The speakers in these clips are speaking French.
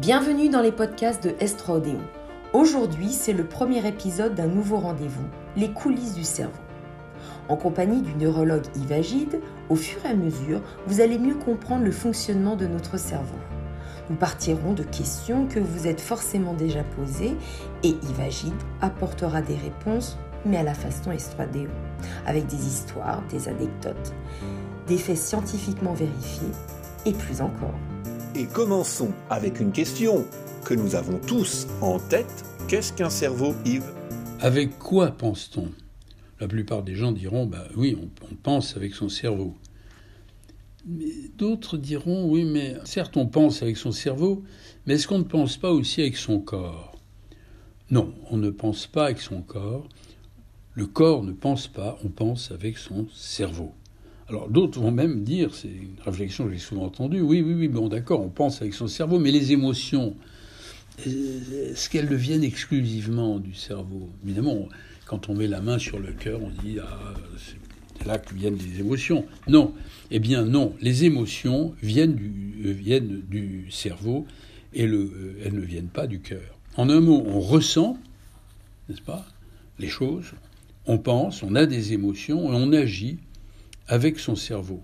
Bienvenue dans les podcasts de Estrodéo. Aujourd'hui, c'est le premier épisode d'un nouveau rendez-vous, les coulisses du cerveau. En compagnie du neurologue Yves au fur et à mesure, vous allez mieux comprendre le fonctionnement de notre cerveau. Nous partirons de questions que vous êtes forcément déjà posées et Yves apportera des réponses, mais à la façon Estradéo, avec des histoires, des anecdotes, des faits scientifiquement vérifiés et plus encore. Et commençons avec une question que nous avons tous en tête. Qu'est-ce qu'un cerveau, Yves? Avec quoi pense-t-on? La plupart des gens diront, bah oui, on, pense avec son cerveau. D'autres diront, oui, mais certes, on pense avec son cerveau, mais est-ce qu'on ne pense pas aussi avec son corps? Non, on ne pense pas avec son corps. Le corps ne pense pas, on pense avec son cerveau. Alors d'autres vont même dire, c'est une réflexion que j'ai souvent entendue, oui, oui, oui, bon d'accord, on pense avec son cerveau, mais les émotions, est-ce qu'elles deviennent exclusivement du cerveau? Évidemment, quand on met la main sur le cœur, on dit, ah, c'est là que viennent les émotions. Non, eh bien non, les émotions viennent du, euh, cerveau et euh, elles ne viennent pas du cœur. En un mot, on ressent, n'est-ce pas, les choses, on pense, on a des émotions et on agit avec son cerveau.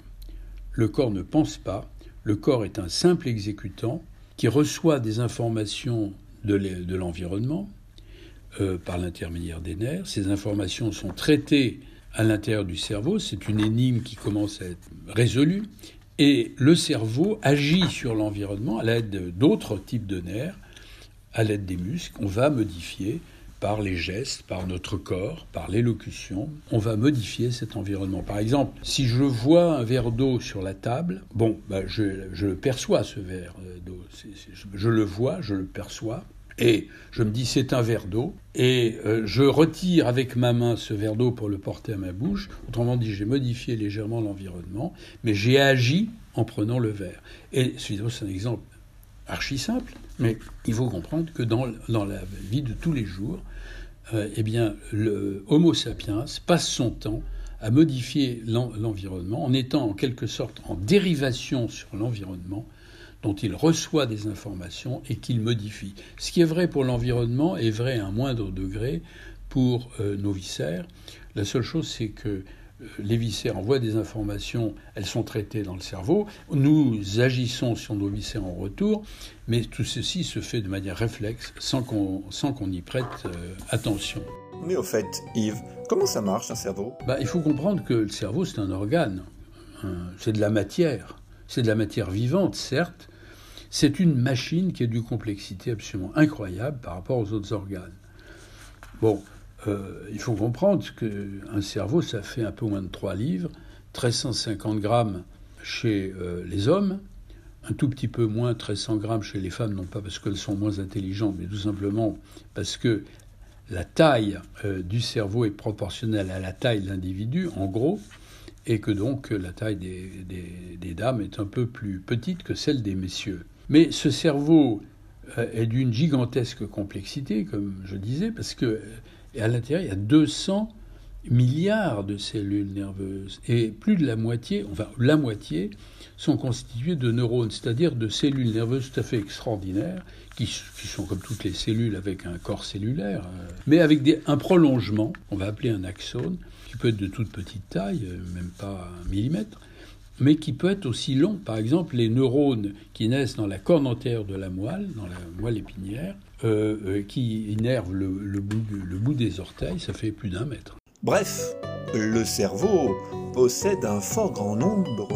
Le corps ne pense pas, le corps est un simple exécutant qui reçoit des informations de l'environnement euh, par l'intermédiaire des nerfs. Ces informations sont traitées à l'intérieur du cerveau, c'est une énigme qui commence à être résolue, et le cerveau agit sur l'environnement à l'aide d'autres types de nerfs, à l'aide des muscles. On va modifier par les gestes, par notre corps, par l'élocution, on va modifier cet environnement. Par exemple, si je vois un verre d'eau sur la table, bon, bah, je, le perçois ce verre euh, d'eau, je, le vois, je le perçois, et je me dis c'est un verre d'eau, et euh, je retire avec ma main ce verre d'eau pour le porter à ma bouche. Autrement dit, j'ai modifié légèrement l'environnement, mais j'ai agi en prenant le verre. Et c'est un exemple archi simple, mais il faut comprendre que dans, dans la vie de tous les jours, euh, eh bien, le Homo sapiens passe son temps à modifier l'environnement en étant en quelque sorte en dérivation sur l'environnement dont il reçoit des informations et qu'il modifie. Ce qui est vrai pour l'environnement est vrai à un moindre degré pour euh, nos viscères. La seule chose, c'est que les viscères envoient des informations, elles sont traitées dans le cerveau, nous agissons sur nos viscères en retour, mais tout ceci se fait de manière réflexe, sans qu'on qu'on y prête euh, attention. Mais au fait, Yves, comment ça marche un cerveau? Bah, Il faut comprendre que le cerveau, c'est un organe, c'est de la matière, c'est de la matière vivante, certes, c'est une machine qui a d'une complexité absolument incroyable par rapport aux autres organes. Bon, euh, il faut comprendre qu'un cerveau, ça fait un peu moins de 3 livres, 1350 grammes chez euh, les hommes, un tout petit peu moins, 1300 grammes chez les femmes, non pas parce qu'elles sont moins intelligentes, mais tout simplement parce que la taille euh, du cerveau est proportionnelle à la taille de l'individu, en gros, et que donc la taille des, dames est un peu plus petite que celle des messieurs. Mais ce cerveau est d'une gigantesque complexité, comme je disais, parce que et à l'intérieur, il y a 200 milliards de cellules nerveuses. Et plus de la moitié, enfin la moitié, sont constituées de neurones, c'est-à-dire de cellules nerveuses tout à fait extraordinaires, qui, sont comme toutes les cellules avec un corps cellulaire, euh, mais avec un prolongement, on va appeler un axone, qui peut être de toute petite taille, euh, même pas un millimètre, mais qui peut être aussi long. Par exemple, les neurones qui naissent dans la corne antérieure de la moelle, dans la moelle épinière, euh, euh, qui innervent le, bout, le bout des orteils, ça fait plus d'un mètre. Bref, le cerveau possède un fort grand nombre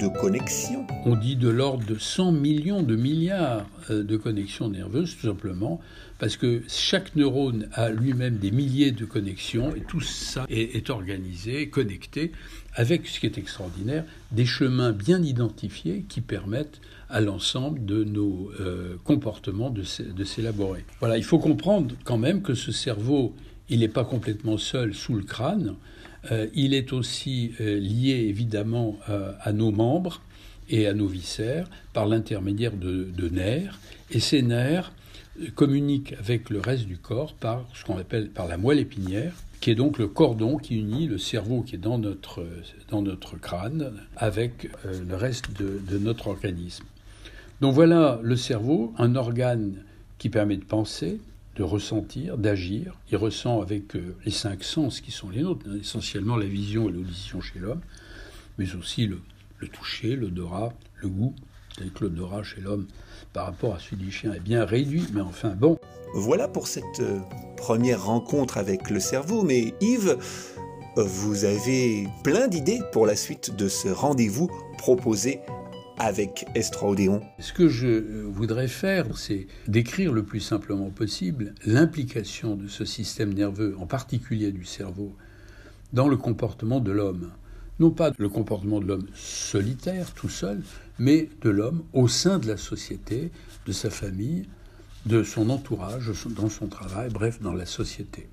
de connexions. On dit de l'ordre de 100 millions de milliards euh, de connexions nerveuses, tout simplement, parce que chaque neurone a lui-même des milliers de connexions, et tout ça est, organisé, connecté, avec ce qui est extraordinaire, des chemins bien identifiés qui permettent à l'ensemble de nos euh, comportements de, s'élaborer. Voilà, il faut comprendre quand même que ce cerveau, il n'est pas complètement seul sous le crâne, euh, il est aussi lié évidemment à nos membres et à nos viscères par l'intermédiaire de, nerfs, et ces nerfs communiquent avec le reste du corps par ce qu'on appelle par la moelle épinière, qui est donc le cordon qui unit le cerveau qui est dans notre, dans notre crâne avec le reste de, de notre organisme. Donc voilà le cerveau, un organe qui permet de penser, de ressentir, d'agir. Il ressent avec euh, les cinq sens qui sont les nôtres, hein, essentiellement la vision et l'audition chez l'homme, mais aussi le, le toucher, l'odorat, le goût. Avec l'odorat chez l'homme par rapport à celui du chien est bien réduit, mais enfin bon. Voilà pour cette euh, première rencontre avec le cerveau, mais Yves, euh, vous avez plein d'idées pour la suite de ce rendez-vous proposé avec Estroodéon. Ce que je voudrais faire, c'est décrire le plus simplement possible l'implication de ce système nerveux, en particulier du cerveau, dans le comportement de l'homme. Non pas le comportement de l'homme solitaire, tout seul, mais de l'homme au sein de la société, de sa famille, de son entourage, dans son travail, bref, dans la société.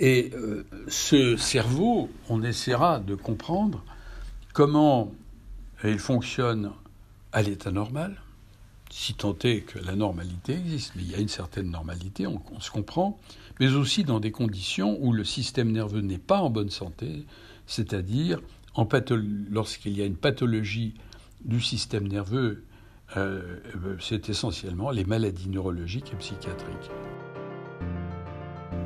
Et euh, ce cerveau, on essaiera de comprendre comment il fonctionne à l'état normal, si tant est que la normalité existe, mais il y a une certaine normalité, on, se comprend, mais aussi dans des conditions où le système nerveux n'est pas en bonne santé, c'est-à-dire lorsqu'il y a une pathologie du système nerveux, euh, euh, c'est essentiellement les maladies neurologiques et psychiatriques.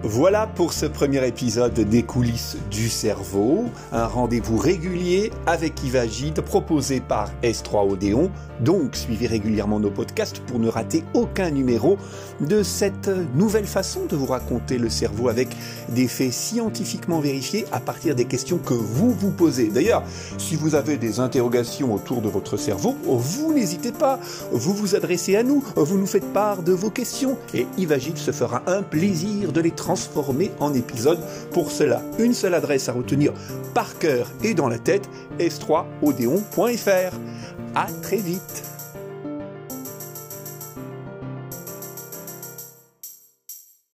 Voilà pour ce premier épisode des coulisses du cerveau, un rendez-vous régulier avec Yves proposé par S3 Odéon. Donc suivez régulièrement nos podcasts pour ne rater aucun numéro de cette nouvelle façon de vous raconter le cerveau avec des faits scientifiquement vérifiés à partir des questions que vous vous posez. D'ailleurs, si vous avez des interrogations autour de votre cerveau, vous n'hésitez pas, vous vous adressez à nous, vous nous faites part de vos questions et Yves se fera un plaisir de les transmettre transformé en épisode. Pour cela, une seule adresse à retenir par cœur et dans la tête, s3odeon.fr. À très vite